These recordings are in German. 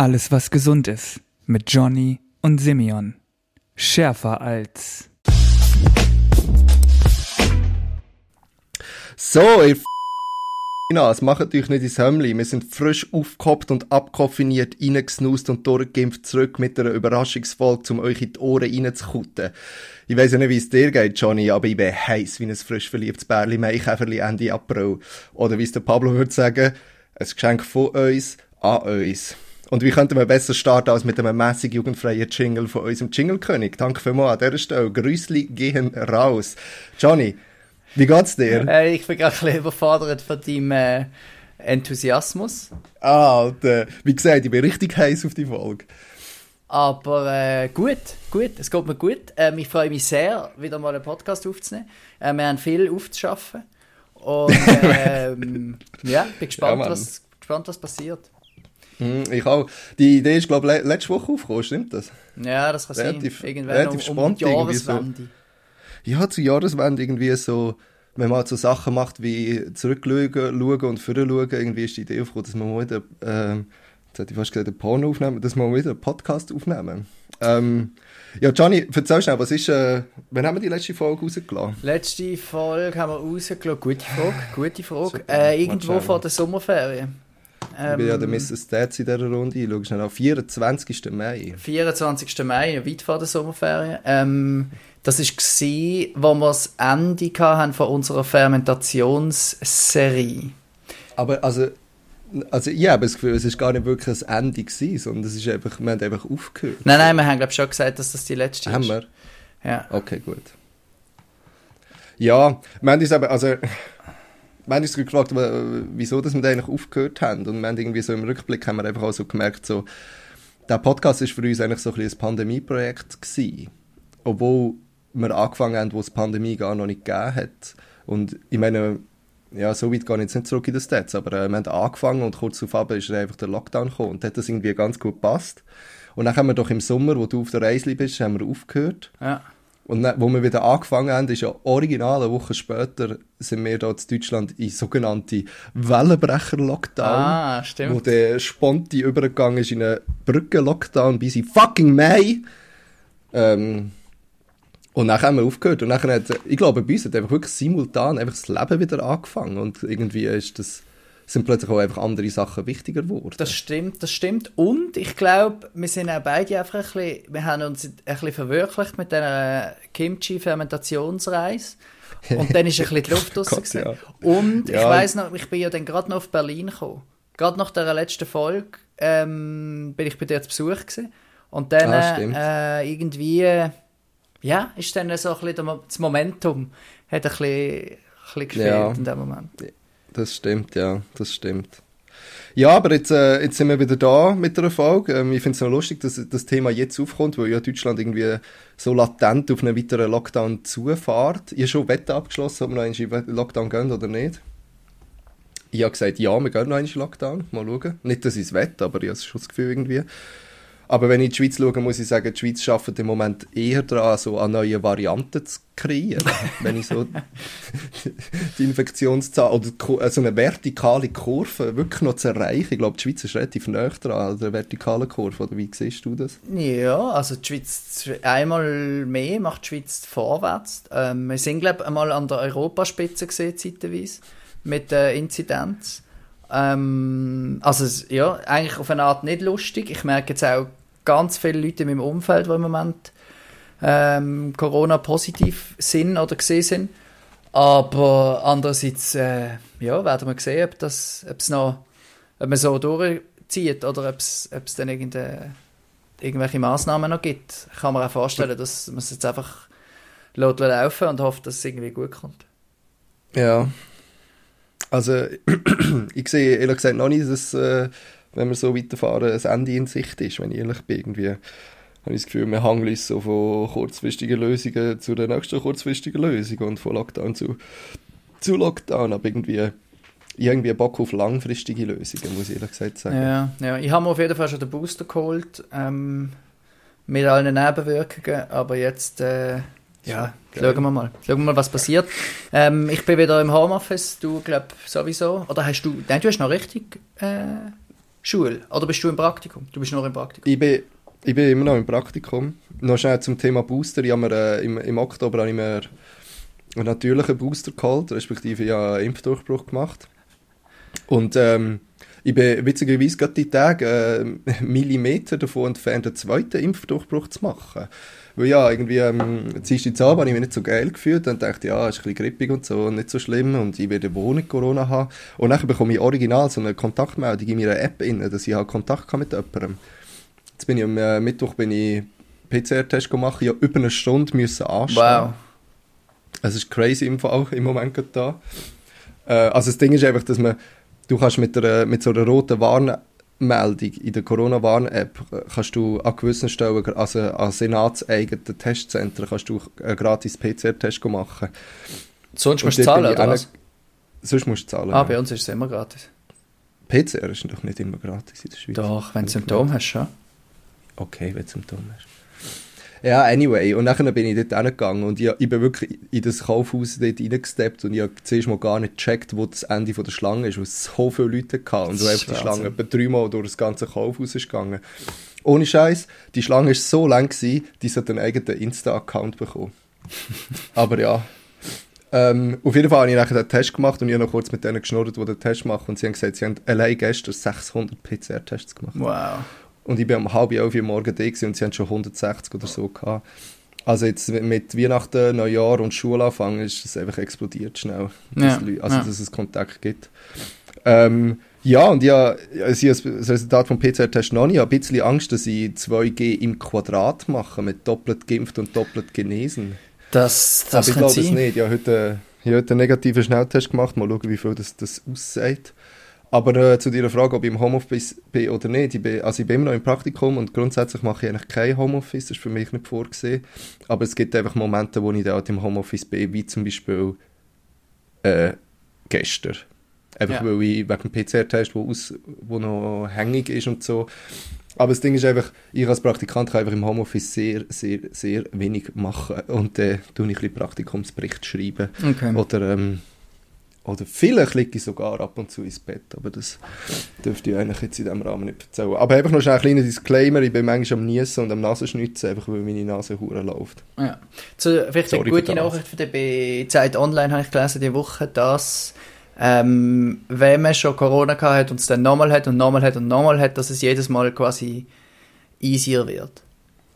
Alles, was gesund ist. Mit Johnny und Simeon. Schärfer als. So, ihr F***Nas, macht euch nicht ins Hömmli. Wir sind frisch aufgehoppt und abkoffiniert, reingesnust und durchgeimpft zurück mit einer Überraschungsfolge, um euch in die Ohren reinzukutten. Ich weiss ja nicht, wie es dir geht, Johnny, aber ich bin heiß wie ein frisch verliebtes Bärli Maikäferli Ende April. Oder wie es der Pablo würde sagen, ein Geschenk von uns an uns. Und wie könnten wir besser starten als mit einem mäßig jugendfreien Jingle von unserem Jingle-König? Danke vielmals an dieser Stelle. Grüßli gehen raus. Johnny, wie geht's dir? Äh, ich bin gerade ein bisschen überfordert von deinem äh, Enthusiasmus. Ah, Alter. Wie gesagt, ich bin richtig heiß auf die Folge. Aber äh, gut, gut, es geht mir gut. Ähm, ich freue mich sehr, wieder mal einen Podcast aufzunehmen. Äh, wir haben viel aufzuschaffen. Und ähm, ja, bin gespannt, Ja, was, gespannt, was passiert. Hm, ich auch. Die Idee ist, glaube ich, le letzte Woche aufgekommen, stimmt das? Ja, das kann Relativ- sein. Irgendwann relativ um, um die spannend irgendwie so. Jahreswende. Ja, zur Jahreswende irgendwie so, wenn man so Sachen macht wie zurückschauen schauen und vorher schauen, irgendwie ist die Idee aufgekommen, dass man mal wieder, ähm, jetzt hätte ich fast gesagt, ein Porno aufnehmen, dass wir mal wieder einen Podcast aufnehmen. Ähm, ja, Gianni, erzähl schnell, was ist, äh, wann haben wir die letzte Folge rausgelassen? Letzte Folge haben wir rausgelassen. Gute Frage, gute Frage. Äh, irgendwo vor der Sommerferien. Ich bin ja der Ähm, Mrs. Stats in dieser Runde, ich schaue schnell auf, 24. Mai. 24. Mai, weit vor der Sommerferien. Ähm, das war, wo wir das Ende hatten von unserer Fermentationsserie. Aber also, also ich habe das Gefühl, es ist gar nicht wirklich ein Ende gewesen, sondern es ist einfach, wir haben einfach aufgehört. Nein, nein, wir haben glaube schon gesagt, dass das die letzte Haben ist. wir? Ja. Okay, gut. Ja, wir haben uns aber, also, haben uns gefragt, wa- wieso dass wir da eigentlich aufgehört haben. Und wir haben irgendwie so im Rückblick haben wir einfach auch so gemerkt, so, der Podcast ist für uns eigentlich so ein, ein Pandemieprojekt gewesen. Obwohl wir angefangen haben, wo es Pandemie gar noch nicht gegeben hat. Und ich meine, ja, so weit gehe ich jetzt nicht zurück in den Stats, aber äh, wir haben angefangen und kurz darauf ist einfach der Lockdown gekommen und hat das irgendwie ganz gut gepasst. Und dann haben wir doch im Sommer, wo du auf der Reise bist, haben wir aufgehört. ja. Und dann, wo wir wieder angefangen haben, ist ja original eine Woche später, sind wir dort in Deutschland in sogenannte Wellenbrecher-Lockdown. Ah, Wo stimmt. der sponti übergegangen ist in einen Brücken-Lockdown bis in fucking Mai. Ähm, und dann haben wir aufgehört. Und dann hat, ich glaube, bei uns hat einfach wirklich simultan einfach das Leben wieder angefangen. Und irgendwie ist das, sind plötzlich auch einfach andere Sachen wichtiger geworden. Das stimmt, das stimmt. Und ich glaube, wir sind auch beide einfach ein bisschen, wir haben uns ein bisschen verwirklicht mit dieser Kimchi-Fermentationsreise. Und dann ist ein bisschen die Luft raus. Ja. Und ich Ja. weiss noch, ich bin ja dann gerade noch auf Berlin gekommen. Gerade nach der letzten Folge ähm, bin ich bei dir zu Besuch gewesen. Und dann Ah, äh, irgendwie, ja, ist dann so ein bisschen das Momentum hat ein bisschen, ein bisschen gefehlt Ja. in dem Moment. Das stimmt, ja, das stimmt. Ja, aber jetzt, äh, jetzt sind wir wieder da mit der Folge. Ähm, ich finde es noch lustig, dass das Thema jetzt aufkommt, weil ja Deutschland irgendwie so latent auf einen weiteren Lockdown zufährt. Ich habe schon Wette abgeschlossen, ob wir noch den Lockdown gehen oder nicht. Ich habe gesagt, ja, wir gehen noch den Lockdown. Mal schauen. Nicht, dass ich es wette, aber ich habe schon das Gefühl irgendwie. Aber wenn ich in die Schweiz schaue, muss ich sagen, die Schweiz arbeitet im Moment eher daran, so an neue Varianten zu kreieren. wenn ich so die Infektionszahl oder äh, so eine vertikale Kurve wirklich noch zu erreichen. Ich glaube, die Schweiz ist relativ nah dran an der vertikalen Kurve. Oder wie siehst du das? Ja, also die Schweiz einmal mehr macht die Schweiz vorwärts. Ähm, wir sind glaube einmal an der Europaspitze gesehen zeitweise mit der Inzidenz. Ähm, also ja, eigentlich auf eine Art nicht lustig. Ich merke jetzt auch ganz viele Leute in meinem Umfeld, die im Moment ähm, Corona positiv sind oder gesehen sind. Aber andererseits äh, ja, werden wir sehen, ob das, ob es noch, ob man so durchzieht oder ob es, dann irgendeine irgendwelche Massnahmen noch gibt. Ich kann mir auch vorstellen, dass man es jetzt einfach lässt laufen und hofft, dass es irgendwie gut kommt. Ja. Also, ich sehe ehrlich gesagt noch nicht, dass, äh, wenn wir so weiterfahren, ein Ende in Sicht ist, wenn ich ehrlich bin. Irgendwie habe ich das Gefühl, wir hangeln uns so von kurzfristigen Lösungen zu der nächsten kurzfristigen Lösung und von Lockdown zu, zu Lockdown. Aber irgendwie, irgendwie Bock auf langfristige Lösungen, muss ich ehrlich gesagt sagen. Ja, ja. Ich habe mir auf jeden Fall schon den Booster geholt, ähm, mit allen Nebenwirkungen, aber jetzt, äh, ja, Geil. schauen wir mal. Schauen wir mal, was passiert. Ähm, ich bin wieder im Homeoffice, du glaub sowieso. Oder hast du, nein, du hast noch richtig, äh, Schule? Oder bist du im Praktikum? Du bist noch im Praktikum. Ich bin, ich bin immer noch im Praktikum. Noch schnell zum Thema Booster. Ich mir, äh, im, Im Oktober habe ich mir einen natürlichen Booster geholt, respektive ja einen Impfdurchbruch gemacht. Und ähm, ich bin witzigerweise gerade die Tage äh, Millimeter davon entfernt, einen zweiten Impfdurchbruch zu machen. Weil ja, irgendwie, ähm, ziehst du habe ich mich nicht so geil gefühlt und dachte, ja, ist ein bisschen grippig und so, nicht so schlimm und ich werde wohl nicht Corona haben. Und dann bekomme ich original so eine Kontaktmeldung in meiner App rein, dass ich halt Kontakt mit jemandem. Jetzt bin ich am äh, Mittwoch bin ich PCR-Test gemacht, ich habe über eine Stunde müssen anstehen. Wow. Es ist crazy im Fall im Moment gerade da. Äh, also das Ding ist einfach, dass man, du kannst mit, der, mit so einer roten Warnmeldung in der Corona-Warn-App äh, kannst du an gewissen Stellen, also an senatseigenen Testzentren, kannst du einen gratis PCR-Test machen. Sonst musst du zahlen, oder was? Sonst musst du zahlen. Ah, bei uns ist es immer gratis. PCR ist doch nicht immer gratis in der Schweiz. Doch, wenn du Symptome hast, schon. Okay, wenn du Symptome hast. Ja, anyway. Und dann bin ich dort hingegangen und ich, ich bin wirklich in das Kaufhaus dort reingesteppt und ich habe zuerst mal gar nicht gecheckt, wo das Ende von der Schlange ist, weil es so viele Leute hatten und so einfach die Schlange etwa dreimal durch das ganze Kaufhaus ist gegangen. Ohne Scheiß, die Schlange war so lang, gewesen, die hat einen eigenen Insta-Account bekommen. Aber ja. Ähm, auf jeden Fall habe ich nachher den Test gemacht und ich habe noch kurz mit denen geschnurrt, die den Test machen und sie haben gesagt, sie haben allein gestern 600 PCR-Tests gemacht. Wow. Und ich bin um halb elf Uhr morgen da und sie haben schon 160 oder so gehabt. Also jetzt mit Weihnachten, Neujahr und Schulanfang ist es einfach explodiert schnell. Ja, dass, also ja. dass es Kontakt gibt. Ähm, ja, und ja, also das Resultat vom PCR-Test noch nicht. Ich habe ein bisschen Angst, dass ich 2G im Quadrat mache, mit doppelt geimpft und doppelt genesen. Das, das Aber ich glaube es nicht. Ich habe heute, ich habe heute einen negativen Schnelltest gemacht. Mal schauen, wie viel das, das aussieht. Aber äh, zu deiner Frage, ob ich im Homeoffice bin oder nicht, ich bin, also ich bin immer noch im Praktikum und grundsätzlich mache ich eigentlich kein Homeoffice, das ist für mich nicht vorgesehen. Aber es gibt einfach Momente, wo ich da halt im Homeoffice bin, wie zum Beispiel äh, gestern. Einfach ja. weil ich wegen dem PCR-Test, wo, wo noch hängig ist und so. Aber das Ding ist einfach, ich als Praktikant kann einfach im Homeoffice sehr, sehr, sehr wenig machen und dann äh, tue ich ein bisschen Praktikumsbericht schreiben. Okay. Oder ähm, oder vielleicht liege ich sogar ab und zu ins Bett, aber das dürfte ich eigentlich jetzt in diesem Rahmen nicht erzählen. Aber einfach noch schnell ein kleiner Disclaimer, ich bin manchmal am Niesen und am Nasenschnitzen, einfach weil meine Nase hure läuft. Ja. Zu, vielleicht Sorry eine gute Nachricht für die Zeit Online habe ich gelesen diese Woche, dass ähm, wenn man schon Corona gehabt hat und es dann nochmal hat und nochmal hat und nochmal hat, dass es jedes Mal quasi easier wird.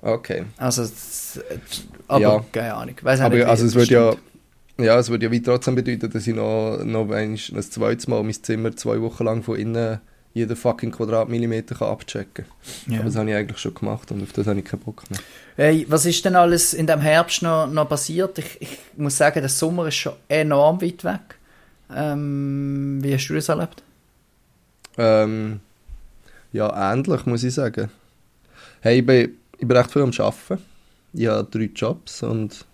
Okay. Also, aber ja. keine Ahnung. Weiss aber nicht, also es wird ja ja, es würde ja wie trotzdem bedeuten, dass ich noch, noch ein, ein zweites Mal mein Zimmer zwei Wochen lang von innen jeden fucking Quadratmillimeter kann abchecken kann. Ja. Aber das habe ich eigentlich schon gemacht und auf das habe ich keinen Bock mehr. Hey, was ist denn alles in dem Herbst noch, noch passiert? Ich, ich muss sagen, der Sommer ist schon enorm weit weg. Ähm, wie hast du das erlebt? Ähm, ja, ähnlich, muss ich sagen. Hey, ich bin, ich bin recht viel am Arbeiten. Ich habe drei Jobs und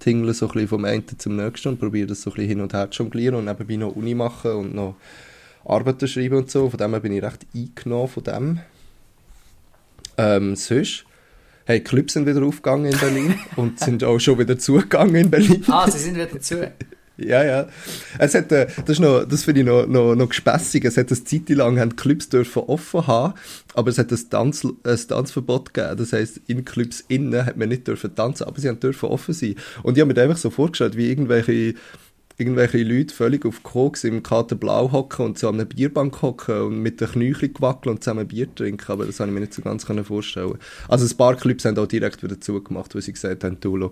tingle so ein bisschen vom einen zum nächsten und probiere das so ein bisschen hin und her zu jonglieren und nebenbei noch Uni machen und noch Arbeiten schreiben und so. Von dem her bin ich recht eingenommen von dem. Ähm, sonst, hey, Clubs sind wieder aufgegangen in Berlin und sind auch schon wieder zugegangen in Berlin. Ah, sie sind wieder zu. Ja, ja. Es hat, äh, das das finde ich noch, noch, noch gespässig. Es hat eine Zeit lang haben Clubs dürfen offen haben, aber es hat ein, Tanz, ein Tanzverbot gegeben. Das heisst, in Clubs innen hat man nicht dürfen tanzen, aber sie haben dürfen offen sein. Und ich habe mir einfach so vorgestellt, wie irgendwelche, irgendwelche Leute völlig auf Koks im Kater Blau hocken und so an einer Bierbank hocken und mit den Knöcheln wackeln und zusammen Bier trinken, aber das habe ich mir nicht so ganz vorstellen Also ein paar Clubs haben auch direkt wieder zugemacht, weil sie gesagt haben, du, schau,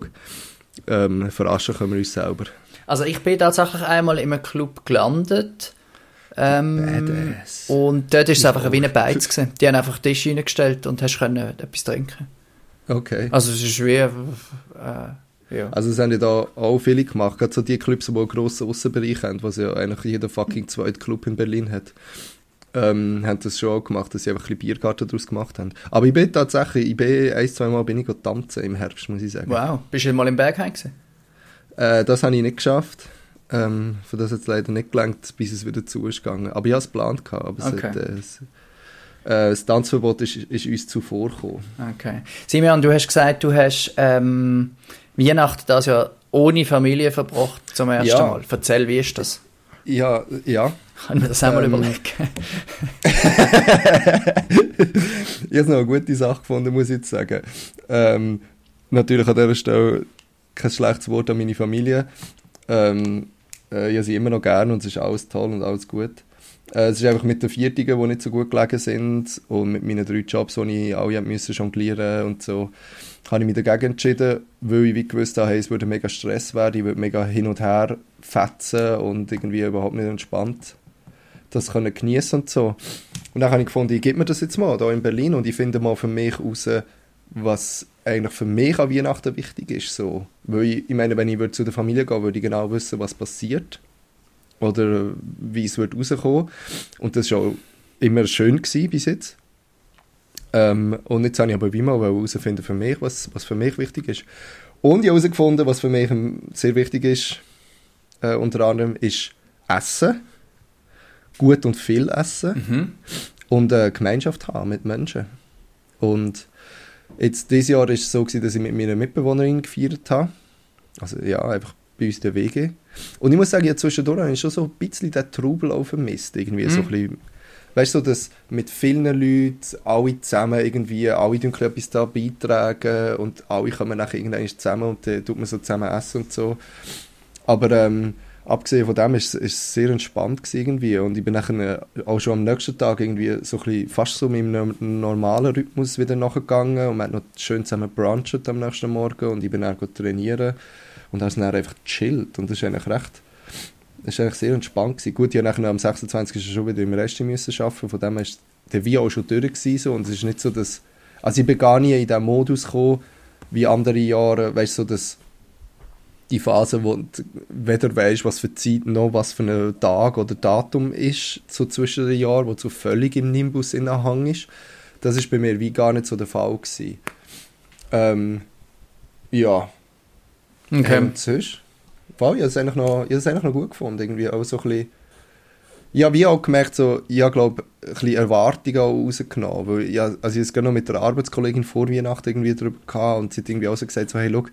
ähm, verarschen können wir uns selber. Also ich bin tatsächlich einmal in einem Club gelandet. Ähm, und dort war es einfach wie eine Beiz. Gewesen. Die haben einfach Tisch reingestellt und hast können etwas trinken. Okay. Also es ist wie... Äh, ja. Also es haben ja da auch viele gemacht, gerade so die Clubs, die einen grossen Aussenbereich haben, was ja eigentlich jeder fucking zweite Club in Berlin hat, ähm, haben das schon auch gemacht, dass sie einfach ein bisschen Biergarten daraus gemacht haben. Aber ich bin tatsächlich, ich bin ein, zwei Mal bin ich tanzen im Herbst, muss ich sagen. Wow, bist du mal im Bergheim gewesen? Äh, das habe ich nicht geschafft. Ähm, für das hat es leider nicht gelangt, bis es wieder zu ist gegangen. Aber ich hatte es geplant. Gehabt, aber okay. hat, äh, es, äh, das Tanzverbot ist, ist uns zuvor gekommen. Okay. Simeon, du hast gesagt, du hast ähm, Weihnachten das ja ohne Familie verbracht zum ersten ja. Mal. Erzähl, wie ist das? Ja, ja. Kann ich mir das auch mal Ähm, überlegen. ich habe noch eine gute Sache gefunden, muss ich jetzt sagen. Ähm, natürlich an dieser Stelle kein schlechtes Wort an meine Familie. Ähm, äh, ich habe sie immer noch gern und es ist alles toll und alles gut. Äh, es ist einfach mit den Viertigen, die nicht so gut gelegen sind und mit meinen drei Jobs, die ich alle müssen jonglieren und so, habe ich mich dagegen entschieden, weil ich wie gewusst habe, hey, es würde mega Stress werden, ich würde mega hin und her fetzen und irgendwie überhaupt nicht entspannt das können genießen und so. Und dann habe ich gefunden, ich gebe mir das jetzt mal da in Berlin und ich finde mal für mich raus, was eigentlich für mich an Weihnachten wichtig ist. So. Weil ich, ich meine, wenn ich würde zu der Familie gehen würde ich genau wissen, was passiert oder wie es wird rauskommen. Und das war auch immer schön gewesen bis jetzt. Ähm, und jetzt habe ich aber wie mal herausfinden für mich, was, was für mich wichtig ist. Und ich habe herausgefunden, was für mich sehr wichtig ist, äh, unter anderem, ist Essen. Gut und viel essen Mhm. und eine Gemeinschaft haben mit Menschen. Und jetzt, dieses Jahr war es so, gewesen, dass ich mit meiner Mitbewohnerin gefeiert habe. Also ja, einfach bei uns der WG. Und ich muss sagen, ja, zwischendurch habe ich schon so ein bisschen den Trubel auch vermisst. Irgendwie so ein bisschen, weißt du, so, dass mit vielen Leuten, alle zusammen irgendwie, alle tun etwas da beitragen und alle kommen nachher irgendwann zusammen und dann tut man so zusammen essen und so. Aber ähm, abgesehen von dem ist es- es sehr entspannt irgendwie und ich bin nachher auch schon am nächsten Tag irgendwie so ein fast so mit einem normalen Rhythmus wieder nachgegangen und wir haben noch schön zusammen bruncht am nächsten Morgen und ich bin dann trainieren und habe dann einfach gechillt und das ist eigentlich recht das ist eigentlich sehr entspannt gewesen. Gut, ich nachher am 26. schon wieder im Rest müssen arbeiten, von dem her ist der Wie auch schon durch gewesen, so und es ist nicht so, dass also ich bin gar nie in diesen Modus gekommen, wie andere Jahre, weißt du, so dass die Phase, wo du weder weißt, was für Zeit noch was für ein Tag oder Datum ist, so zwischen den Jahren, wo du völlig im Nimbus in Hang ist. Das ist bei mir wie gar nicht so der Fall gewesen. Ähm, ja. Okay. Und sonst? Wow, ich habe es eigentlich noch, ich habe es eigentlich noch gut gefunden. Irgendwie auch so ein bisschen, habe wie auch gemerkt, so, ich habe, glaube ein bisschen Erwartungen auch rausgenommen. Weil ich, also ich habe es gerade noch mit der Arbeitskollegin vor Weihnachten irgendwie drüber gehabt und sie hat irgendwie auch so gesagt, so, hey, schau,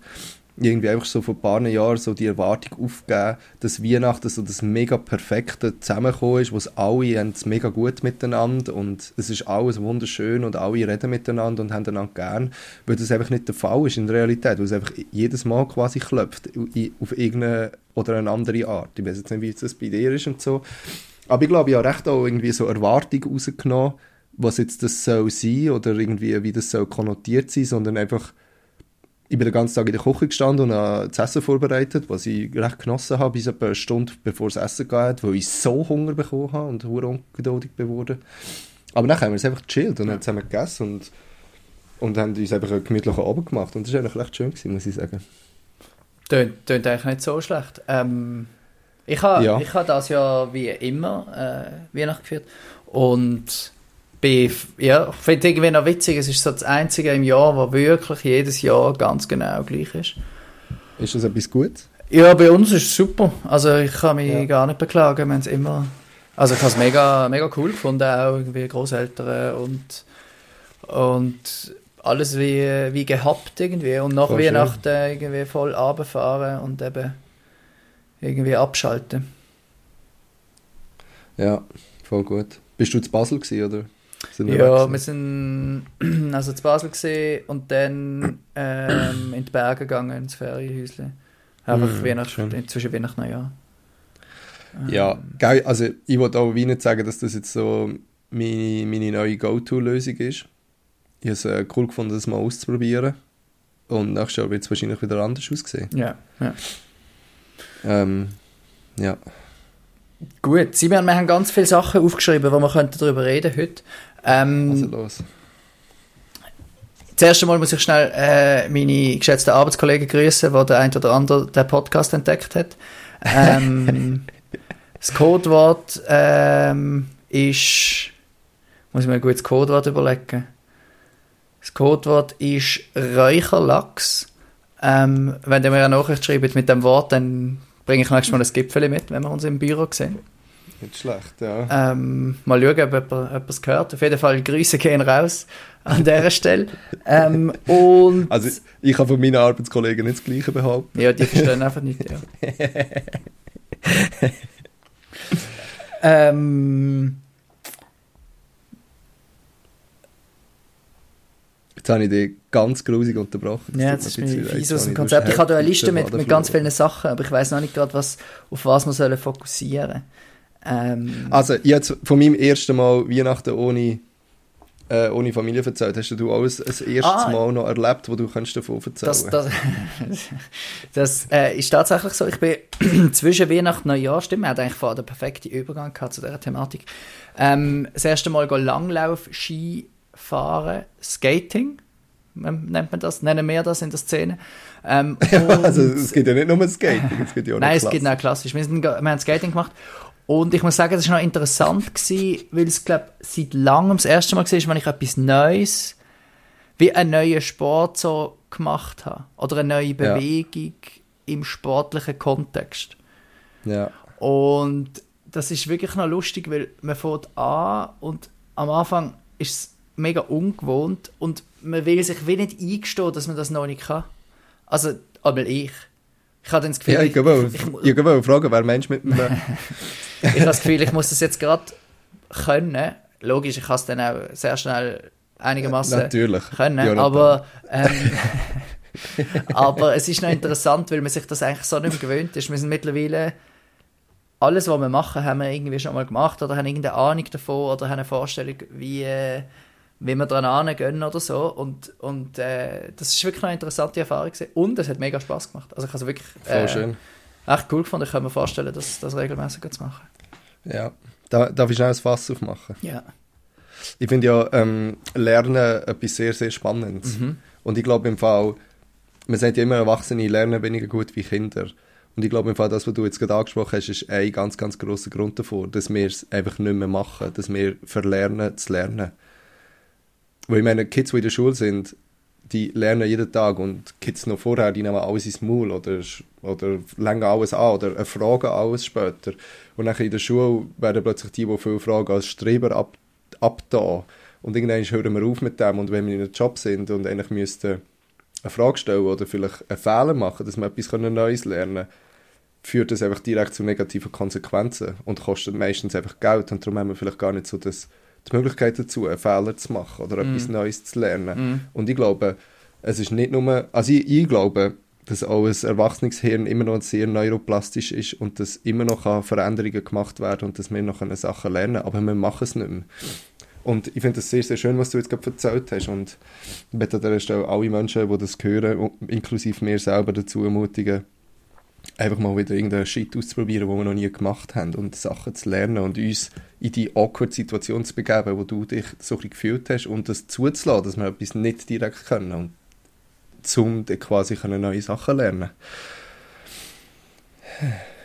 irgendwie einfach so vor ein paar Jahren so die Erwartung aufgegeben, dass Weihnachten so das mega perfekte Zusammenkommen ist, wo es alle haben es mega gut miteinander und es ist alles wunderschön und alle reden miteinander und haben einander gern, weil das einfach nicht der Fall ist in der Realität, weil es einfach jedes Mal quasi klopft auf irgendeine oder eine andere Art. Ich weiß jetzt nicht, wie das bei dir ist und so, aber ich glaube, ich habe recht auch irgendwie so Erwartungen rausgenommen, was jetzt das soll sein oder irgendwie wie das soll konnotiert sein, sondern einfach ich bin den ganzen Tag in der Küche gestanden und habe das Essen vorbereitet, was ich recht genossen habe, bis etwa eine Stunde bevor es Essen geht, weil ich so Hunger bekommen habe und hure ungeduldig geworden. Aber dann haben wir es einfach gechillt und haben zusammen gegessen und, und haben uns einfach einen gemütlichen Abend gemacht. Und das war eigentlich recht schön, gewesen, muss ich sagen. Tönt, tönt eigentlich nicht so schlecht. Ähm, ich habe Ja. ich ha das Jahr wie immer äh, Weihnachten gefeiert und bin, ja, ich finde irgendwie noch witzig, es ist so das einzige im Jahr, wo wirklich jedes Jahr ganz genau gleich ist. Ist das etwas Gutes? Ja, bei uns ist es super. Also ich kann mich Ja. gar nicht beklagen, wenn es immer... Also ich habe es mega, mega cool gefunden, auch irgendwie Großeltern und, und alles wie, wie gehabt irgendwie. Und nach Voll schön. Weihnachten irgendwie voll runterfahren und eben irgendwie abschalten. Ja, voll gut. Bist du zu Basel gewesen, oder? Sind wir Ja, wir sind also zu Basel gesehen und dann ähm, in die Berge gegangen, ins Ferienhäusle. Einfach Mm, Weihnachten, zwischen Weihnachten und Neujahr. Ja, geil. Also ich wollte auch wie nicht sagen, dass das jetzt so meine, meine neue Go-To-Lösung ist. Ich habe es äh, cool gefunden, das mal auszuprobieren. Und nächstes Jahr wird es wahrscheinlich wieder anders aussehen. Ja, ja. Ähm, ja. Gut, Simon, wir haben ganz viele Sachen aufgeschrieben, wo wir könnten darüber reden heute. Ähm, Also los. Zuerst einmal muss ich schnell äh, meine geschätzten Arbeitskollegen grüßen, die der ein oder andere den Podcast entdeckt hat. Ähm, das Codewort ähm, ist, muss ich mir ein gutes Codewort überlegen. Das Codewort ist Räucherlachs. Ähm, wenn ihr mir eine Nachricht schreibt mit dem Wort, dann bringe ich nächstes Mal ein Gipfel mit, wenn wir uns im Büro sehen. Nicht schlecht, ja. Ähm, mal schauen, ob jemand etwas gehört. Auf jeden Fall Grüße gehen raus an dieser Stelle. Ähm, und Also ich kann von meinen Arbeitskollegen nicht das Gleiche behaupten. ja, die verstehen einfach nicht. Ja. Ähm, Jetzt habe ich dich ganz grusig unterbrochen. ja, tut jetzt mir ist ein mir fies aus dem Konzept. Ich habe da eine Liste mit, mit ganz vielen Sachen, aber ich weiß noch nicht gerade, was, auf was wir sollen fokussieren ähm, Also, jetzt von meinem ersten Mal Weihnachten ohne, äh, ohne Familie erzählt. Hast du auch ein, ein erstes Ah. Mal noch erlebt, wo du kannst davon erzählen Das, das, das äh, ist tatsächlich so. Ich bin zwischen Weihnachten und Neujahr, stimmt, wir hatten eigentlich vorher den perfekten Übergang gehabt zu dieser Thematik. Ähm, das erste Mal go Langlauf, Ski fahren, Skating, ähm, nennt man das, nennen wir das in der Szene. Ähm, also, es gibt ja nicht nur ein Skating, es gibt ja auch Nein, es gibt auch klassisch. Wir, sind, wir haben Skating gemacht. Und ich muss sagen, das war noch interessant, gewesen, weil es, glaube seit langem das erste Mal war, wenn ich etwas Neues, wie einen neuen Sport so gemacht habe. Oder eine neue Bewegung im sportlichen Kontext. Ja. Und das ist wirklich noch lustig, weil man fährt an und am Anfang ist es mega ungewohnt und man will sich wie nicht eingestehen, dass man das noch nicht kann. Also, aber ich. Ich habe dann das Gefühl, Ja, ich glaube, ich, ich, ich fragen, wer Mensch mit einem ich habe das Gefühl, ich muss das jetzt gerade können. Logisch, ich kann es dann auch sehr schnell einigermaßen Natürlich. können, Jonathan. aber, ähm, aber es ist noch interessant, weil man sich das eigentlich so nicht mehr gewöhnt ist. Wir sind mittlerweile, alles was wir machen, haben wir irgendwie schon mal gemacht oder haben irgendeine Ahnung davon oder haben eine Vorstellung, wie, äh, wie wir daran gehen oder so. Und, und äh, das ist wirklich eine interessante Erfahrung gewesen. und es hat mega Spaß gemacht. Also ich habe es wirklich äh, schön. echt cool gefunden. Ich kann mir vorstellen, das, das regelmäßig zu machen. Ja. Da, darf ich schnell ein Fass aufmachen? Ja. Ich finde ja ähm, Lernen etwas sehr, sehr Spannendes. Mhm. Und ich glaube im Fall, man sagt ja immer, Erwachsene lernen weniger gut wie Kinder. Und ich glaube im Fall, das, was du jetzt gerade angesprochen hast, ist ein ganz, ganz grosser Grund davor, dass wir es einfach nicht mehr machen, dass wir verlernen zu lernen. Weil ich meine, Kids, die in der Schule sind, die lernen jeden Tag und Kids noch vorher, die nehmen alles ins Maul oder, oder längen alles an oder fragen alles später. Und dann in der Schule werden plötzlich die, die viele Fragen als Streber ab, abda. Und irgendwann hören wir auf mit dem und wenn wir in einem Job sind und eigentlich müssten eine Frage stellen oder vielleicht einen Fehler machen, dass wir etwas Neues lernen können, führt das einfach direkt zu negativen Konsequenzen und kostet meistens einfach Geld und darum haben wir vielleicht gar nicht so das, die Möglichkeit dazu, einen Fehler zu machen oder etwas Neues zu lernen. Und ich glaube, es ist nicht nur, also ich, ich glaube, dass auch ein erwachsenes Hirn immer noch sehr neuroplastisch ist und dass immer noch Veränderungen gemacht werden und dass wir noch eine Sachen lernen, aber wir machen es nicht mehr. Und ich finde es sehr, sehr schön, was du jetzt gerade erzählt hast. Und ich möchte an dieser Stelle alle Menschen, die das hören, inklusive mir selber, dazu ermutigen, einfach mal wieder irgendeinen Shit auszuprobieren, den wir noch nie gemacht haben und Sachen zu lernen und uns in die awkward Situation zu begeben, wo du dich so ein bisschen gefühlt hast und das zuzulassen, dass wir etwas nicht direkt können und zum quasi können neue Sachen lernen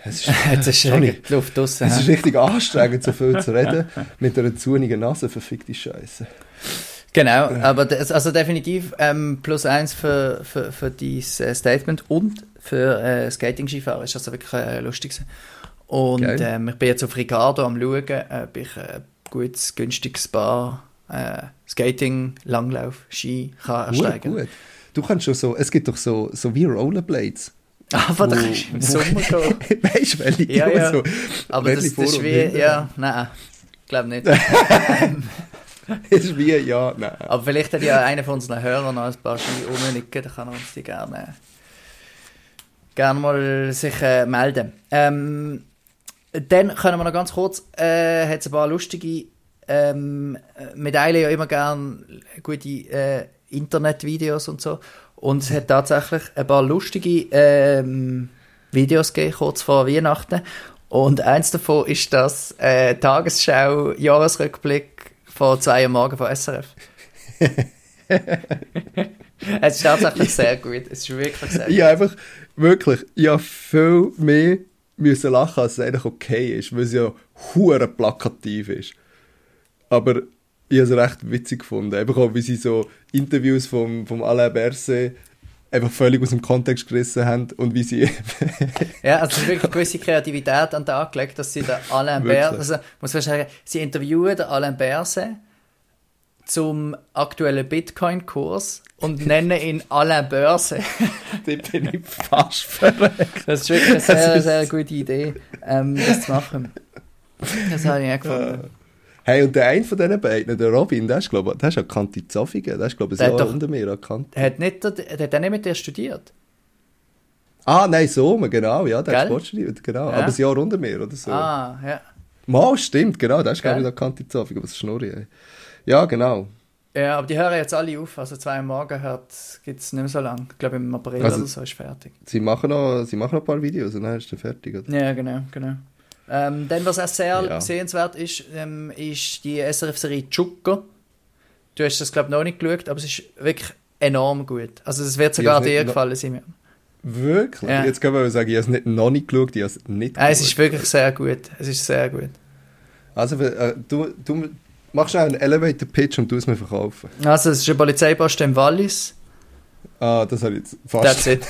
es ist, Jetzt ist die Luft draussen. es ist richtig anstrengend, so viel zu reden, mit einer zunigen Nase, verfickte Scheiße. Genau, aber das, also definitiv ähm, plus eins für, für, für dieses äh, Statement und für äh, Skating-Skifahren ist also wirklich äh, lustig. Und ähm, ich bin jetzt auf Ricardo am schauen, ob ich ein äh, gutes, günstiges Bar äh, Skating, Langlauf, Ski kann ersteigen. gut. Du kannst schon so, es gibt doch so, so wie Rollerblades. Aber da kannst du im Sommer gehen. weißt du, welche Ja, ja. so, Aber das, das ist wie, ja, nein, glaube nicht. ist wie, ja, nein. Aber vielleicht hat ja einer von unseren Hörern noch ein paar Ski rumnicken, dann kann er uns die gerne, gerne mal sich äh, melden. Ähm, dann können wir noch ganz kurz, äh, hat es ein paar lustige, ähm, wir teilen ja immer gerne gute äh, Internetvideos und so. Und es hat tatsächlich ein paar lustige ähm, Videos gegeben, kurz vor Weihnachten. Und eins davon ist das äh, Tagesschau-Jahresrückblick von zwei Uhr morgen von SRF. es ist tatsächlich sehr gut. Es ist wirklich sehr Ich habe einfach, wirklich, ich habe viel mehr müssen lachen, als es eigentlich okay ist, weil es ja hure plakativ ist. Aber ich habe es recht witzig gefunden. Einfach auch, wie sie so Interviews vom, vom Alain Berset einfach völlig aus dem Kontext gerissen haben und wie sie Ja, also es ist wirklich eine gewisse Kreativität an den Tag gelegt, dass sie den Alain? Berset, also muss man sagen, sie interviewen den Alain Berset zum aktuellen Bitcoin-Kurs und nennen ihn Alain Börse. Dort bin ich fast verreckt. Das ist wirklich eine sehr, sehr gute Idee, ähm, das zu machen. Das habe ich auch gefunden. Hey, und der eine von diesen beiden, der Robin, der ist, glaube ich, der ist an Kante Zofingen. Der ist, glaube ich, Der ein Jahr doch- unter mir an Kante. Er hat nicht, der hat auch nicht mit dir studiert. Ah, nein, so, genau, ja, der hat Gell? Sport studiert, genau. Ja. Aber ein Jahr unter mir oder so. Ah, ja. Mal, stimmt, genau, der ist, glaube ich, an Kante Zofingen. Was Schnurri, ey. Ja, genau. Ja, aber die hören jetzt alle auf. Also zwei am Morgen gibt es nicht mehr so lange. Ich glaube, im April Also- oder so ist fertig. Sie machen noch, sie machen noch ein paar Videos und dann ist er fertig, oder? Ja, genau, genau. Ähm, dann, was auch sehr Ja. sehenswert ist, ähm, ist die SRF-Serie Chucker. Du hast das, glaube ich, noch nicht geschaut, aber es ist wirklich enorm gut. Also es wird sogar dir gefallen, Simon. Wirklich? Ja. Jetzt können wir sagen, ich habe es nicht, noch nicht geschaut, ich habe es nicht es geschaut. ist wirklich sehr gut. Es ist sehr gut. Also, äh, du, du machst einen Elevator-Pitch und du es mir verkaufen. Also es ist ein Polizeiposten im Wallis. Ah, das habe ich jetzt That's fast... it.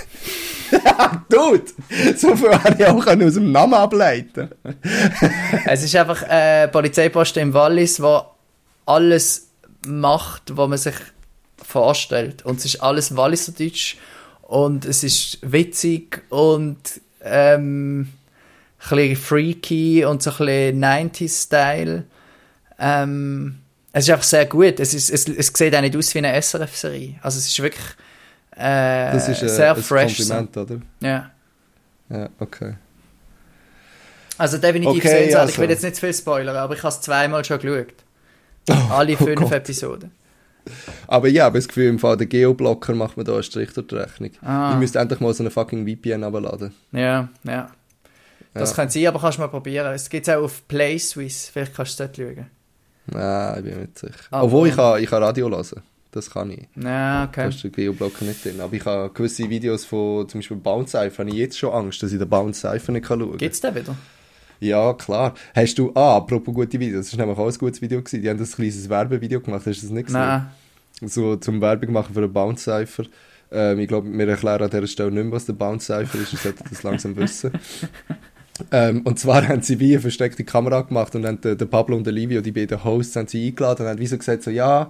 Dude! So viel habe ich auch aus dem Namen ableiten es ist einfach ein Polizeiposten im Wallis, wo alles macht, was man sich vorstellt. Und es ist alles Walliserdeutsch und es ist witzig und ähm, ein bisschen freaky und so ein bisschen 90s-Style. Ähm, es ist einfach sehr gut. Es, ist, es, es sieht auch nicht aus wie eine SRF-Serie. Also es ist wirklich äh, Das ist äh, sehr ein fresh. Kompliment, oder? Ja. Ja, okay. Also definitiv Okay, sehenswert. Ich also. will jetzt nicht zu viel spoilern, aber ich habe es zweimal schon geschaut. Alle oh fünf Gott. Episoden. Aber ja, ich habe das Gefühl, im Fall der Geoblocker macht mir da einen Strich durch die Rechnung. Ah. Ich müsste endlich mal so eine fucking VPN abladen. Ja, ja. Das Ja. könnte sein, aber kannst du mal probieren. Es gibt es auch auf Play Swiss. Vielleicht kannst du dort schauen. Nein, ich bin mir nicht sicher. Aber- Obwohl, ich kann, ich kann Radio hören. Das kann ich. Ja, Da okay. ist der Geoblocker nicht drin. Aber ich habe gewisse Videos von zum Beispiel Bounce Cypher, habe ich jetzt schon Angst, dass ich den Bounce Cypher nicht schauen kann. Es den wieder? Ja, klar. Hast du, ah, apropos gute Videos, das war nämlich auch ein gutes Video gewesen. Die haben das kleines Werbevideo gemacht, hast du das nicht gesehen? Nein. So zum Werbung machen für einen Bounce Cypher. Ähm, ich glaube, wir erklären an dieser Stelle nicht mehr, was der Bounce Cypher ist, ihr solltet das langsam wissen. ähm, und zwar haben sie wie eine versteckte Kamera gemacht und haben den, den Pablo und den Livio, die beiden Hosts, haben sie eingeladen und haben wie so gesagt, so, ja,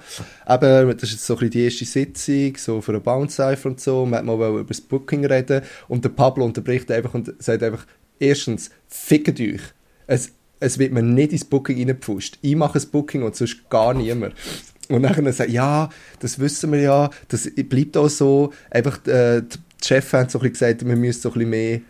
eben, das ist jetzt so die erste Sitzung, so für einen Bounce Cypher und so, man hat mal über das Booking reden und der Pablo unterbricht einfach und sagt einfach, erstens, fickt euch. Es, es wird mir nicht ins Booking reingepfuscht. Ich mache ein Booking und sonst gar niemand. Und dann sagt ja, das wissen wir ja, das bleibt auch so. Einfach, äh, die Chefs haben so ein bisschen gesagt, wir müssen so ein bisschen mehr,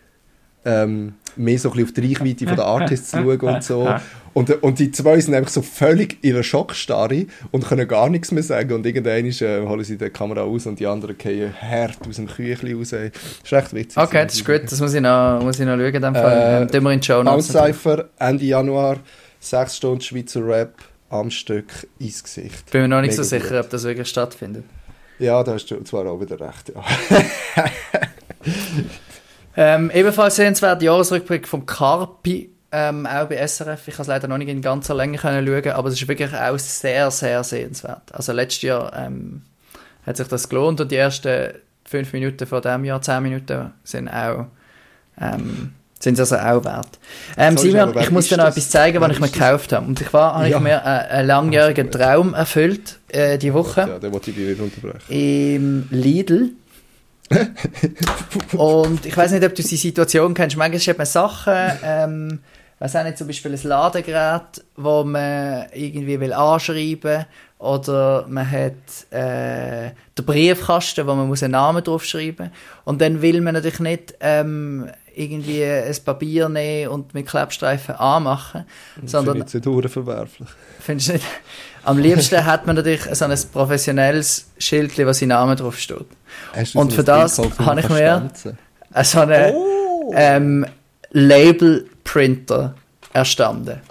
ähm, mehr so ein bisschen auf die Reichweite von der Artists schauen und so. Und, und die zwei sind einfach so völlig in einer Schockstarre und können gar nichts mehr sagen. Und irgendwann äh, holen sie die Kamera aus und die anderen gehen hart aus dem Küchli raus. Das ist recht witzig. Okay, das ist gut. Das muss ich noch, muss ich noch schauen. Fall. Äh, ähm, wir in die Show Bounce Ende Januar, 6 Stunden Schweizer Rap am Stück ins Gesicht. Bin mir noch nicht Mega so sicher, gut. ob das wirklich stattfindet. Ja, da hast du zwar auch wieder recht, ja. Ähm, ebenfalls sehenswert Jahresrückblick vom Carpi, ähm, auch bei SRF. Ich kann es leider noch nicht in ganzer Länge können schauen, aber es ist wirklich auch sehr, sehr sehenswert. Also letztes Jahr ähm, hat sich das gelohnt und die ersten fünf Minuten von diesem Jahr, zehn Minuten, sind auch ähm, sind es also auch wert. Ähm, Sorry, Simon, ich muss dir noch etwas zeigen, was ich mir gekauft habe. Und ich war, habe Ja. ich mir äh, einen langjährigen Traum erfüllt, äh, die Woche Ja, den wollte ich dir nicht unterbrechen. im Lidl. und ich weiß nicht, ob du die Situation kennst. Manchmal hat man Sachen, ähm, weiß auch nicht, zum Beispiel ein Ladegerät, wo man irgendwie will anschreiben oder man hat äh, den Briefkasten, wo man muss einen Namen draufschreiben und dann will man natürlich nicht ähm, irgendwie ein Papier nehmen und mit Klebstreifen anmachen, sondern Finde ich nicht verwerflich. Findest du nicht? Am liebsten hat man natürlich so ein professionelles Schild, wo sein Name drauf steht. Und für das habe ich mir-? Äh, So einen Oh! ähm, Label-Printer erstanden.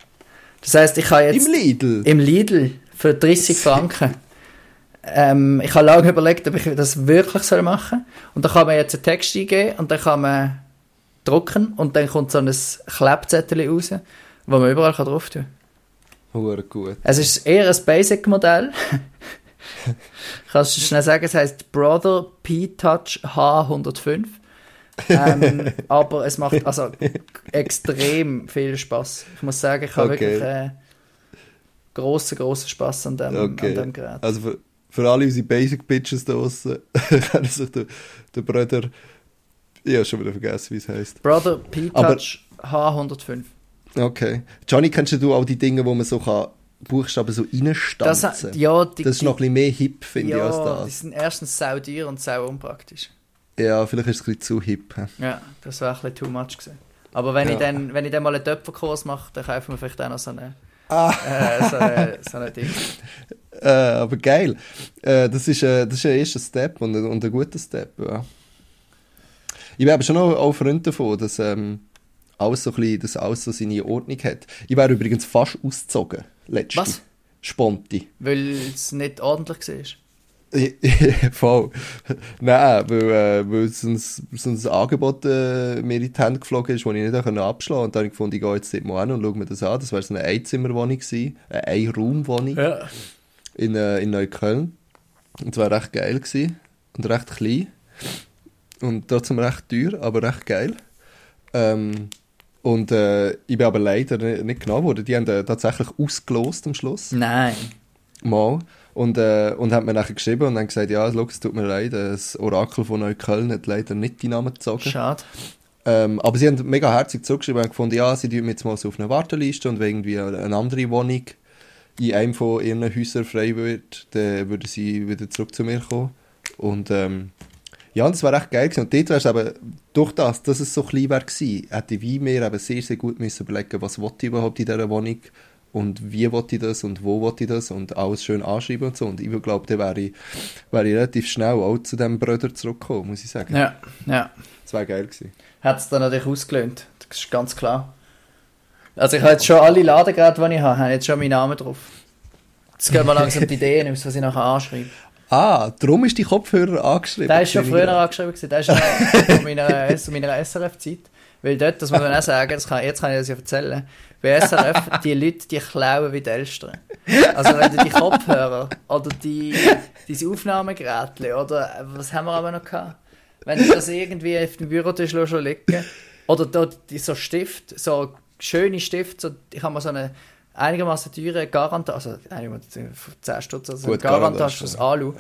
Das heißt, ich habe jetzt Im Lidl? im Lidl für 30 Franken. Ähm, ich habe lange überlegt, ob ich das wirklich machen soll. Und da kann man jetzt einen Text eingeben und dann kann man drucken und dann kommt so ein Klebzettel raus, wo man überall kann drauf tun kann. Hure gut. Es ist eher ein Basic-Modell. Kannst du schnell sagen, es heißt Brother P-Touch H105. ähm, aber es macht also extrem viel Spaß. Ich muss sagen, ich habe Okay. wirklich äh, grossen, grossen Spaß an dem, Okay. an dem Gerät. Also für, für alle unsere Basic Bitches da draussen kann sich der, der Bruder. Ich habe schon wieder vergessen, wie es heisst. Brother P-Touch H105. Okay. Johnny, kennst du auch die Dinge, wo man so kann Buchstaben so reinstanzen Das, ja, die, Das ist noch ein bisschen mehr hip, finde ja, ich, als die das. sind erstens sau teuer und sau unpraktisch. Ja, vielleicht ist es ein bisschen zu hip. Ja, das war ein bisschen too much gewesen. Aber wenn, Ja. ich dann, wenn ich dann mal einen Töpferkurs mache, dann kaufen wir vielleicht auch noch so eine, Ah. äh, so eine, so eine Ding. Äh, aber geil. Äh, das, ist, äh, das ist ein erster Step und, und ein guter Step. Ja. Ich aber schon auch, auch Freund davon, dass, ähm, alles so ein bisschen, dass alles so seine Ordnung hat. Ich wäre übrigens fast ausgezogen. Letzte. Was? Sponti. Weil es nicht ordentlich war. Voll. Nein, weil, äh, weil so, ein, so ein Angebot äh, mir in die Hände geflogen ist, das ich nicht abschlagen konnte. Und dann habe ich gefunden, ich gehe jetzt dort mal hin und schaue mir das an. Das wäre so eine Einzimmerwohnung gewesen, eine Einraumwohnung Ja. in, äh, in Neukölln. Und es war recht geil gewesen und recht klein. Und trotzdem recht teuer, aber recht geil. Ähm, und äh, ich bin aber leider nicht, nicht genommen worden. Die haben äh, tatsächlich ausgelost am Schluss. Nein. Mal. Und, äh, und hat mir nachher geschrieben und dann gesagt, ja, schau, es tut mir leid, das Orakel von Neukölln hat leider nicht die Namen gezogen. Schade. Ähm, aber sie haben mega herzig zurückgeschrieben und gefunden, ja, sie tun jetzt mal so auf eine Warteliste und wenn irgendwie eine andere Wohnung in einem von ihren Häusern frei wird, dann würden sie wieder zurück zu mir kommen. Und ähm, ja, und das war echt geil gewesen. Und dort wäre es eben, durch das, dass es so klein wäre gewesen, hätte ich wie mir eben sehr, sehr gut müssen überlegen, was wollte ich überhaupt in dieser Wohnung und wie wollte ich das und wo wollte ich das und alles schön anschreiben und so. Und ich glaube, dann wäre ich, wäre ich relativ schnell auch zu diesem Bruder zurückgekommen, muss ich sagen. Ja, ja. Das wäre geil gewesen. Hat es dann natürlich ausgelöhnt. Das ist ganz klar. Also ich habe jetzt schon alle Ladegeräte, die ich habe, haben jetzt schon meinen Namen drauf. Jetzt gehen wir langsam die Ideen aus, was ich nachher anschreibe. Ah, darum ist die Kopfhörer angeschrieben. Der ist schon früher angeschrieben. gewesen. Der ist von meiner, S- meiner SRF-Zeit. Weil dort, das muss man auch sagen, das kann, jetzt kann ich das ja erzählen. Bei SRF, die Leute, die klauen wie die Elstern. Also wenn du die Kopfhörer oder die, diese Aufnahmegeräte oder was haben wir aber noch gehabt? Wenn du das irgendwie auf dem Bürotisch schon liegen oder dort so Stift, so schöne Stift, so, ich habe mal so eine einigermaßen teure Garantage, also einigermaßen 10 Stutz, also Gut, Garantage fürs Alu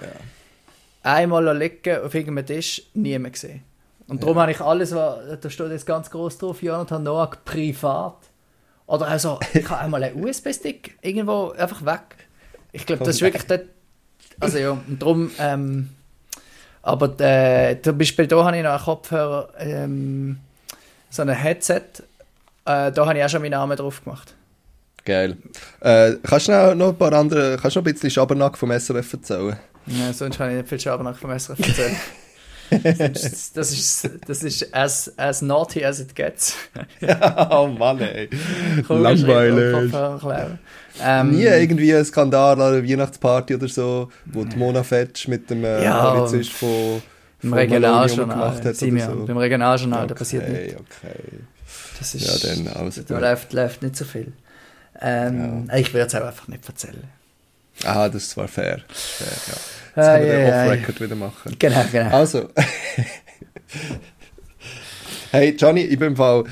einmal liegen auf irgendeinem Tisch, niemand gesehen. Und darum habe ich alles, was, da steht jetzt ganz groß drauf, Jonathan Noah privat. Oder also, ich habe einmal einen USB-Stick irgendwo einfach weg. Ich glaube, das ist wirklich dort, also ja, und darum, ähm, aber äh, zum Beispiel da habe ich noch einen Kopfhörer, ähm, so ein Headset, äh, da habe ich auch schon meinen Namen drauf gemacht. Geil. Äh, kannst du noch, ein paar andere, kannst du noch ein bisschen Schabernack vom SRF erzählen? Ja, sonst kann ich nicht viel Schabernack vom SRF erzählen. Das ist, das ist as, as naughty as it gets. oh Mann, ey. Langweilig. Ähm, Nie irgendwie ein Skandal an einer Weihnachtsparty oder so, wo die Mona Fetsch mit dem äh, Ja, Polizist von, Im von Regionaljournal. gemacht hat oder so. Beim Regionaljournal, da passiert okay, nicht. okay. Das ist, Ja, dann alles da läuft, läuft nicht so viel. Ähm, Ich würde es auch einfach nicht erzählen. Ah, das ist zwar fair. fair ja. Ah, Das können wir ja, ja. off-record wieder machen. Genau, genau. Also. hey, Johnny, ich bin im Fall.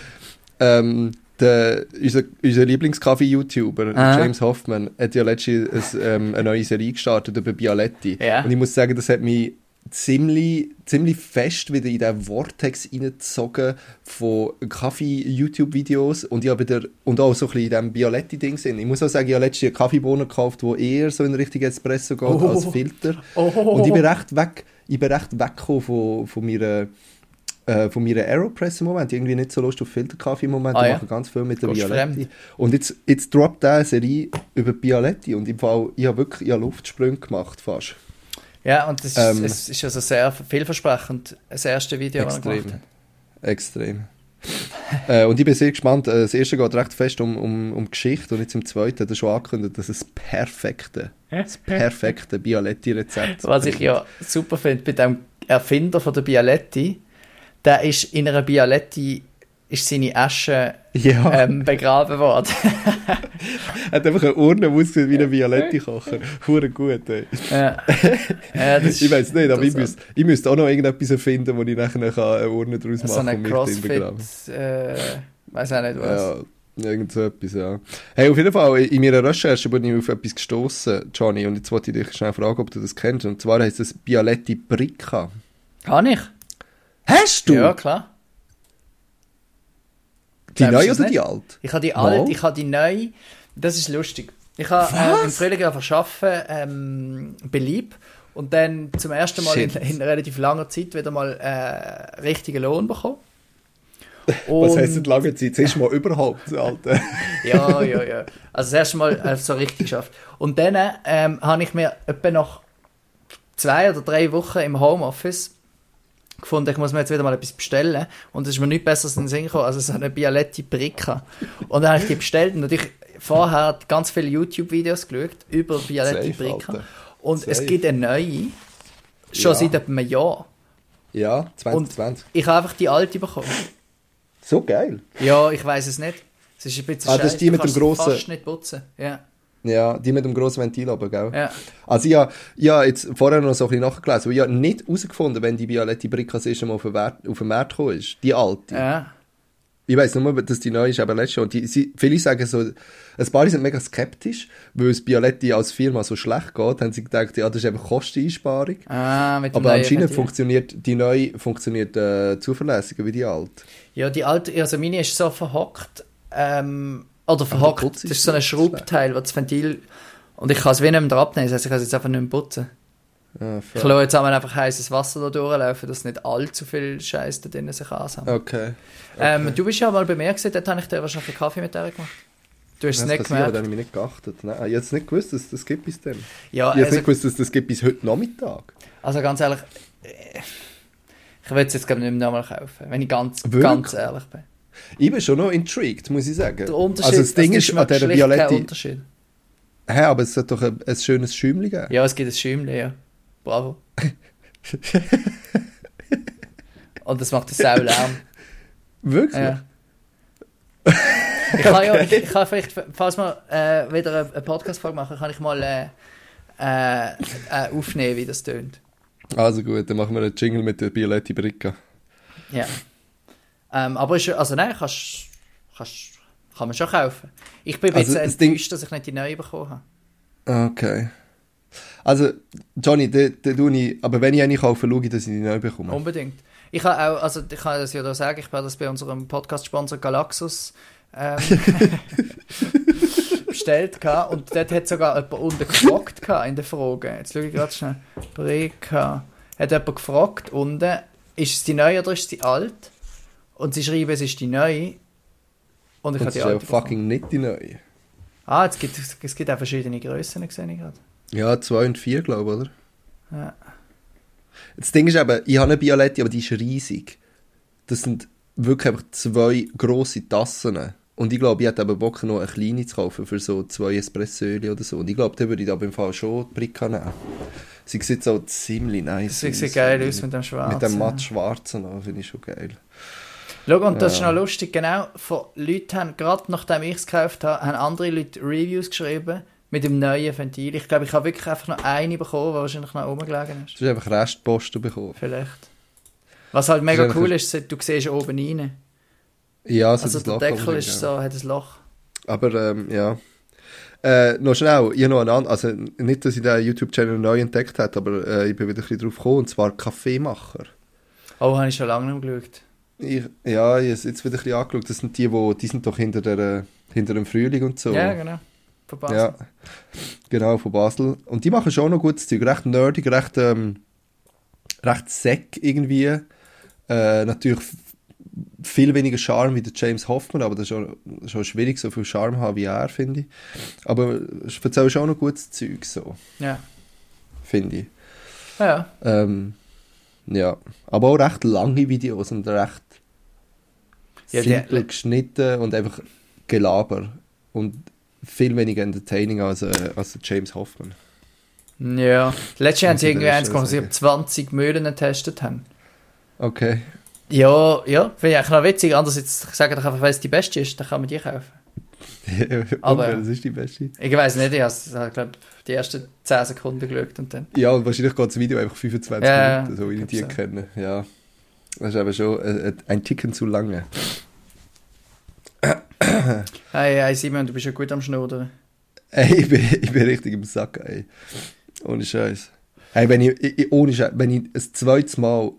Ähm, der, unser, unser Lieblingskaffee-YouTuber, Aha. James Hoffman, hat ja letztens ein, ähm, eine neue Serie gestartet über Bialetti. Ja. Und ich muss sagen, das hat mich ziemlich, ziemlich fest wieder in den Vortex reingezogen von Kaffee-YouTube-Videos und ich habe wieder, und auch so ein bisschen in diesem Bialetti-Ding sind. Ich muss auch sagen, ich habe letztens einen Kaffeebohnen gekauft, der eher so in Richtung Espresso geht Oh. als Filter. Oh. Und ich bin recht weg, ich bin recht weggekommen von, von meiner äh, von meiner Aeropress im Moment. Irgendwie nicht so Lust auf Filterkaffee im Moment. Ah, ich ja? mache ganz viel mit der Gehst Bialetti. fremd? Und jetzt, jetzt droppt eine Serie über Bialetti und im Fall, ich habe wirklich ich habe Luftsprünge gemacht fast. Ja, und das ist, Ähm, es ist also sehr vielversprechend, das erste Video, das er Extrem. gemacht hat. Extrem. äh, und ich bin sehr gespannt. Äh, Das erste geht recht fest um, um, um Geschichte und jetzt im zweiten hat er schon angekündigt, dass es perfekte, das perfekte Bialetti-Rezept Was ich ja super finde bei dem Erfinder von der Bialetti, der ist in einer Bialetti ist seine Asche Ja, ähm, begraben worden. hat einfach eine Urne, aussieht wie ein Bialetti-Kocher. Hure gut, ey. ja. ja, das Ich weiß nicht, aber ich müsste, ich müsste auch noch irgendetwas erfinden, wo ich nachher kann eine Urne draus machen so eine. Crossfit, äh, weiß auch nicht was. Ja, irgend so etwas, ja. Hey, auf jeden Fall, in meiner Recherche bin ich auf etwas gestoßen, Johnny, und jetzt wollte ich dich schnell fragen, ob du das kennst. Und zwar heisst es Bialetti Bricca. Kann ich? Hast du? Ja, klar. Die neue oder die nicht? alte? Ich habe die alte, ich habe die neue. Das ist lustig. Ich habe äh, im Frühling einfach arbeiten, ähm, beliebt und dann zum ersten Mal in, in relativ langer Zeit wieder mal äh, richtigen Lohn bekommen. Was heisst Und- denn lange Zeit? Zuerst mal überhaupt, Alter. Ja, ja, ja. Also das erste Mal äh, so richtig geschafft. Und dann ähm, habe ich mir etwa nach zwei oder drei Wochen im Homeoffice gefunden, ich muss mir jetzt wieder mal etwas bestellen. Und es ist mir nichts Besseres in den Sinn gekommen, als so eine Bialetti Bricca. Und dann habe ich die bestellt und natürlich vorher ganz viele YouTube-Videos geschaut über Bialetti Safe, Bricca. Alter. Und es Safe. gibt eine neue, schon Ja. seit einem Jahr. Ja, 2020. Ich habe einfach die alte bekommen. So geil. Ja, ich weiß es nicht. Es ist ein bisschen Ah, das ist scheiße, die mit dem grossen- fast nicht putzen. Ja. Ja, die mit dem grossen Ventil oben, gell? Ja. Also ich habe ja, jetzt vorher noch so ein bisschen nachgelesen, weil ich habe nicht herausgefunden, wenn die das erste Mal auf den, Wert, auf den Markt gekommen ist. Die alte. Ja. Ich weiss nur, dass die neue ist, aber letztes Jahr. Und die, sie, viele sagen so, ein paar sind mega skeptisch, weil es Bialetti als Firma so schlecht geht, haben sie gedacht, ja, das ist eben Kosteneinsparung. Ah, mit Aber anscheinend funktioniert die neue funktioniert äh, zuverlässiger wie die alte. Ja, die alte, also meine ist so verhockt, ähm, oder verhockt, Putz das ist so ein. Schraubteil, wo das Ventil, und ich kann es wie nicht mehr abnehmen, das heißt, ich kann es jetzt einfach nicht mehr putzen. Ah, Ich lasse jetzt einfach heißes Wasser da durchlaufen, dass nicht allzu viel Scheiß da drinnen sich ansammelt. Okay. Ähm, du bist ja mal bei mir gesehen, dort habe ich dir wahrscheinlich einen Kaffee mit der gemacht. Du hast es nicht passiert, aber gemerkt. da habe ich mich nicht geachtet. Nein, ich habe jetzt nicht gewusst, dass das gibt bis dann. Ja, ich habe also, nicht gewusst, dass das gibt bis heute Nachmittag. also ganz ehrlich, äh, ich will es jetzt glaube ich nicht mehr nochmal kaufen, wenn ich ganz, Wirklich? ganz ehrlich bin. Ich bin schon noch intrigued, muss ich sagen. Der Unterschied, also das Ding also ist, an dieser. Unterschied. Hä, aber es hat doch ein, ein schönes Schäumchen geben. Ja, es gibt ein Schäumchen, ja. Bravo. Und das macht einen sau Lärm. Wirklich? Ja. Ich kann ja, ich, ich kann vielleicht, falls wir äh, wieder eine, eine Podcast-Folge machen, kann ich mal äh, äh, äh, aufnehmen, wie das tönt. Also gut, dann machen wir einen Jingle mit der Bialetti Bricca. Ja. Ähm, aber ist, also nein, kannst, kannst, kann man schon kaufen. Ich bin ein Also bisschen das Ding- enttäuscht, dass ich nicht die neue bekommen habe. Okay. Also, Johnny, den tue ich, aber wenn ich eine kaufe, schaue ich, dass ich die neu bekomme. Unbedingt. Ich kann auch, also ich kann das ja da sagen, ich habe das bei unserem Podcast-Sponsor Galaxus ähm, bestellt gehabt und dort hat sogar jemand unten gefragt in der Frage. Jetzt schaue ich gerade schnell. Breka. Hat jemand gefragt unten, ist es die neue oder ist es die alt? Und sie schreiben, es ist die neue. Und ich habe die ist ja alte. bekommen. fucking nicht die neue. Ah, es gibt, es gibt auch verschiedene Grössen, sehe ich gerade. Ja, zwei und vier, glaube ich, oder? Ja. Das Ding ist eben, ich habe eine Bialetti, aber die ist riesig. Das sind wirklich einfach zwei grosse Tassen. Und ich glaube, ich hätte eben Bock, noch eine kleine zu kaufen für so zwei Espressöli oder so. Und ich glaube, da würde ich da beim Fall schon die Bricka nehmen. Sie sieht so ziemlich nice Das sieht aus. geil aus mit dem Schwarzen. Mit dem matt schwarzen finde ich schon geil. Schau, und das ist noch lustig, genau, von Leuten haben, gerade nachdem ich es gekauft habe, haben andere Leute Reviews geschrieben mit dem neuen Ventil. Ich glaube, ich habe wirklich einfach noch eine bekommen, die wahrscheinlich noch rumgelegen ist. Du hast einfach Restposten bekommen. Vielleicht. Was halt mega ist cool ist, du siehst oben rein. Ja, es hat Also ein der Loch Deckel ist so, hat ein Loch. Aber, ähm, ja. Äh, noch schnell, ich noch einen anderen, also nicht, dass ich den YouTube-Channel neu entdeckt habe, aber äh, ich bin wieder ein bisschen drauf gekommen, und zwar Kaffeemacher. Oh, habe ich schon lange nicht geschaut. Ich, ja, ich habe jetzt wieder ein bisschen angeschaut. Das sind die, wo, die sind doch hinter, der, hinter dem Frühling und so. Ja, genau. Von Basel. Ja, genau, von Basel. Und die machen schon noch gutes Zeug. Recht nerdig, recht, ähm, recht sack irgendwie. Äh, natürlich viel weniger Charme wie der James Hoffman, aber das ist schon, schon schwierig, so viel Charme haben wie er, finde ich. Aber es erzählt schon noch gutes Zeug, so, Ja. finde ich. Ja. Ähm, ja, aber auch recht lange Videos und recht Ja, simpel geschnitten und einfach Gelaber und viel weniger entertaining als, äh, als James Hoffman. Ja. Letztes Jahr haben sie ich irgendwie eins gemacht, sie sagen. haben 20 Mühlen getestet haben. Okay. Ja, ja, finde ich eigentlich noch witzig. Andererseits sagen doch einfach, weil es die beste ist, dann kann man die kaufen. Aber- das ist die beste. Ich weiß nicht, ich habe glaub, die ersten 10 Sekunden geschaut und dann. Ja, und wahrscheinlich geht das Video einfach 25 Ja, Minuten, so wie ich die so. kenne. Ja. Das ist aber schon äh, ein Ticken zu lange. Hey, hey Simon, du bist ja gut am Schnudern. Ey, ich bin, ich bin richtig im Sack, ey. Ohne Scheiß. Hey, wenn ich, ich- ohne Scheiß, wenn ich ein zweites Mal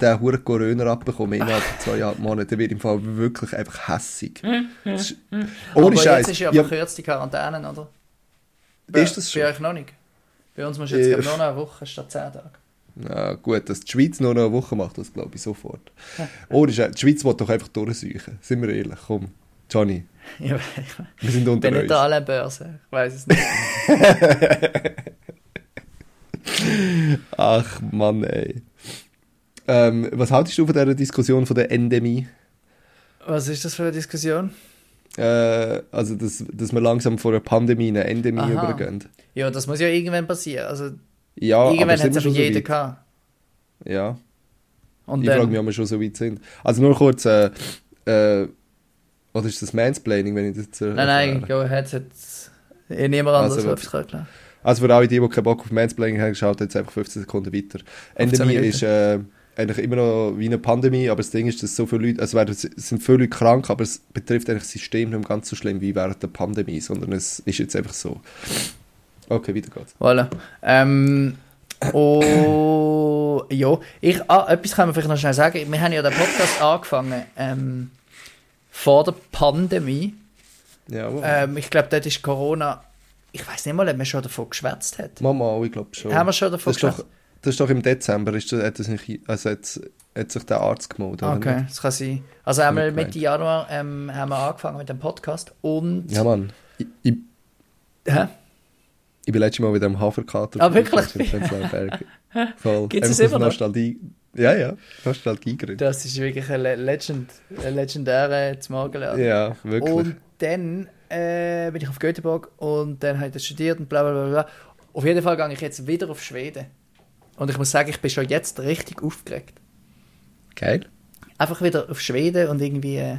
den Huren Corona abbekommen innerhalb von zweieinhalb Monaten, dann wird im Fall wirklich einfach hässig. Das ist- Ohne Aber Scheiß. jetzt ist ja Ja, verkürzt die Quarantäne, oder? Ist das Bei schon? euch noch nicht? Bei uns musst du jetzt nur noch eine Woche statt 10 Tage. Ja, gut, dass die Schweiz nur noch eine Woche macht, das glaube ich sofort. Ohne Scheiß. Die Schweiz will doch einfach durchsuchen. Sind wir ehrlich, komm. Johnny, Ja, wir sind ich unter bin uns. Alain Börse. Ich weiß es nicht. Ach Mann, ey. Ähm, was haltest du von dieser Diskussion von der Endemie? Was ist das für eine Diskussion? Äh, also, dass, dass wir langsam von einer Pandemie in eine Endemie Aha. übergehen. Ja, das muss ja irgendwann passieren. Also, Ja, irgendwann hat es so jeder weit? gehabt. Ja, Und ich frage dann, mich, ob wir schon so weit sind. Also nur kurz, äh, äh, oder ist das Mansplaining, wenn ich das äh, nein, nein, go ahead. Jetzt, eh niemand anderes Also, also, es erklären. Also für alle, die, die keinen Bock auf Mansplaining haben, schaut jetzt einfach 15 Sekunden weiter. 15 Endemie ist äh, eigentlich immer noch wie eine Pandemie, aber das Ding ist, dass so viele Leute, also es sind viele Leute krank, aber es betrifft eigentlich das System nicht mehr ganz so schlimm wie während der Pandemie, sondern es ist jetzt einfach so. Okay, weiter geht's. Voilà. Ähm, oh, ja. Ich, ah, etwas kann man vielleicht noch schnell sagen. Wir haben ja den Podcast angefangen ähm, vor der Pandemie. Ja, wow. Ähm, ich glaube, dort ist Corona. Ich weiß nicht mal, ob man schon davon geschwätzt hat. Mama, ich glaube schon. Haben wir schon davon das, geschwätzt? Das ist doch im Dezember, ist das, hat, das nicht, also hat, hat sich der Arzt gemeldet, Okay, nicht? das kann sein. Also Nicht gemeint. Mitte Januar ähm, haben wir angefangen mit dem Podcast und. Ja, Mann. Ich, ich, Hä? ich bin letztes Mal mit dem Haferkater Ah, wirklich? Voll. Das Einfach immer noch? Nostalgie. Ja, ja. Nostalgie gerührt. Das ist wirklich ein Le Legend, ein legendärer zum Morgenladen. Ja, wirklich. Und dann äh, bin ich auf Göteborg und dann habe ich das studiert und bla bla bla. bla. Auf jeden Fall gehe ich jetzt wieder auf Schweden. Und ich muss sagen, ich bin schon jetzt richtig aufgeregt. Geil. Einfach wieder auf Schweden und irgendwie äh,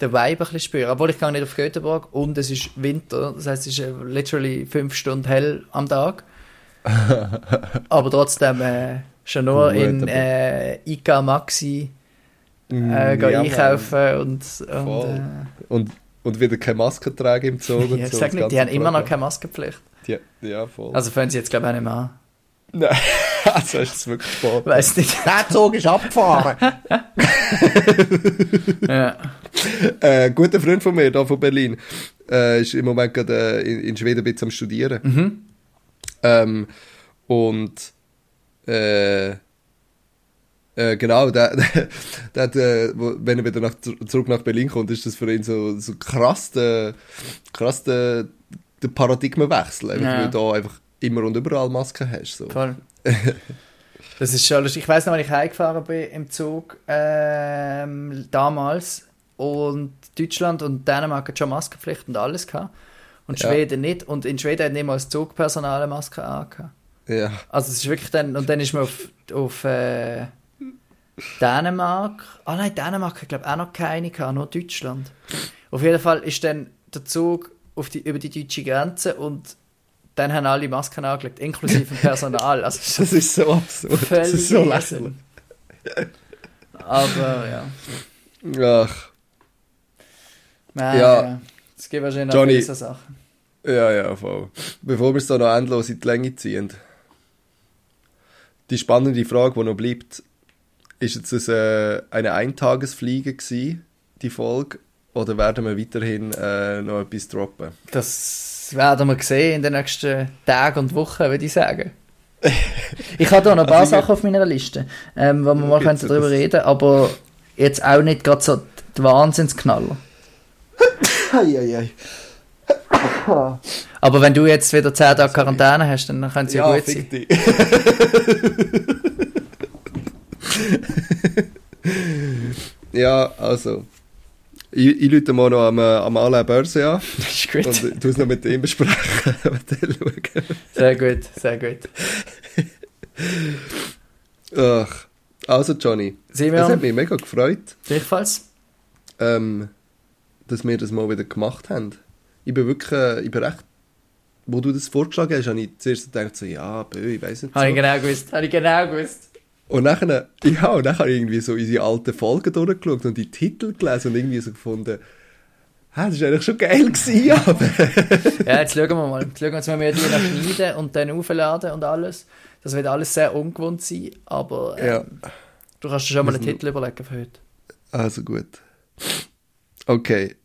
den Vibe ein bisschen spüren. Obwohl ich gehe nicht auf Göteborg und es ist Winter, das heißt es ist äh, literally fünf Stunden hell am Tag. aber trotzdem äh, schon nur Gut, in äh, IK Maxi äh, Mm, ja, Mann. einkaufen und, und Voll. äh, Und, und wieder keine Maske tragen im und ja, ich so. sag nicht, die haben immer noch keine Maskenpflicht. Ja, ja, voll. Also fangen sie jetzt glaube ich auch nicht mehr an. Nein, also ist es wirklich spät. Weiß nicht. Der Zug ist abgefahren. ja. äh, ein guter Freund von mir, da von Berlin, äh, ist im Moment gerade äh, in, in Schweden ein bisschen am Studieren. Mhm. Ähm, und äh, äh, genau, der, der, der äh, wenn er wieder nach, zurück nach Berlin kommt, ist das für ihn so, so krass der, krass der, der Paradigmenwechsel, Ja. weil du da einfach immer und überall Masken hast. So. Voll. Das ist schon lustig. Ich weiß noch, als ich heimgefahren bin im Zug ähm, damals und Deutschland und Dänemark hat schon Maskenpflicht und alles gehabt. Und Ja. Schweden nicht. Und in Schweden hat nicht mal das Zugpersonal eine Maske angehabt. Ja. Also es ist wirklich dann, und dann ist man auf, auf äh, Dänemark, ah nein, Dänemark hat glaube ich auch noch keine gehabt, nur Deutschland. Auf jeden Fall ist dann der Zug auf die, über die deutsche Grenze und dann haben alle Masken angelegt, inklusive dem Personal. Also Das ist so absurd. Das ist so lächerlich. Aber ja. Ach, Nein, Ja. ja. Es gibt wahrscheinlich Johnny. noch so Sachen. ja, ja, voll. Bevor wir es da noch endlos in die Länge ziehen. Die spannende Frage, die noch bleibt, ist jetzt das, äh, eine Eintagesfliege gewesen, die Folge, oder werden wir weiterhin äh, noch etwas droppen? Das werden wir sehen in den nächsten Tagen und Wochen, würde ich sagen. ich habe da noch ein paar Also Sachen auf meiner Liste, ähm, wo wir mal Gibt's könnten darüber das? reden aber jetzt auch nicht gerade so die Wahnsinnsknaller. Eieiei. Aber wenn du jetzt wieder 10 Tage Quarantäne hast, dann kann es ja, Ja, gut sein. ja, also. Ich, ich rufe mal noch am, äh, am Alain Börse an Das ist gut. und tu es noch mit ihm besprechen. Sehr gut, sehr gut. Ach, also Johnny, es wir hat mich mega gefreut, gleichfalls. ähm, dass wir das mal wieder gemacht haben. Ich bin wirklich, äh, ich bin recht, wo du das vorgeschlagen hast, habe ich zuerst gedacht so, ja, bö, ich weiß nicht so. Habe ich genau gewusst. Habe ich genau gewusst. Und nachher, ja, und ich irgendwie so unsere alten Folgen durchgeschaut und die Titel gelesen und irgendwie so gefunden, hä, das war eigentlich schon geil gewesen, aber... Ja, jetzt schauen wir mal. Jetzt schauen wir, jetzt müssen wir die noch schneiden und dann aufladen und alles. Das wird alles sehr ungewohnt sein, aber ähm, Ja. Du kannst dir schon mal einen Titel überlegen für heute. Also gut. Okay.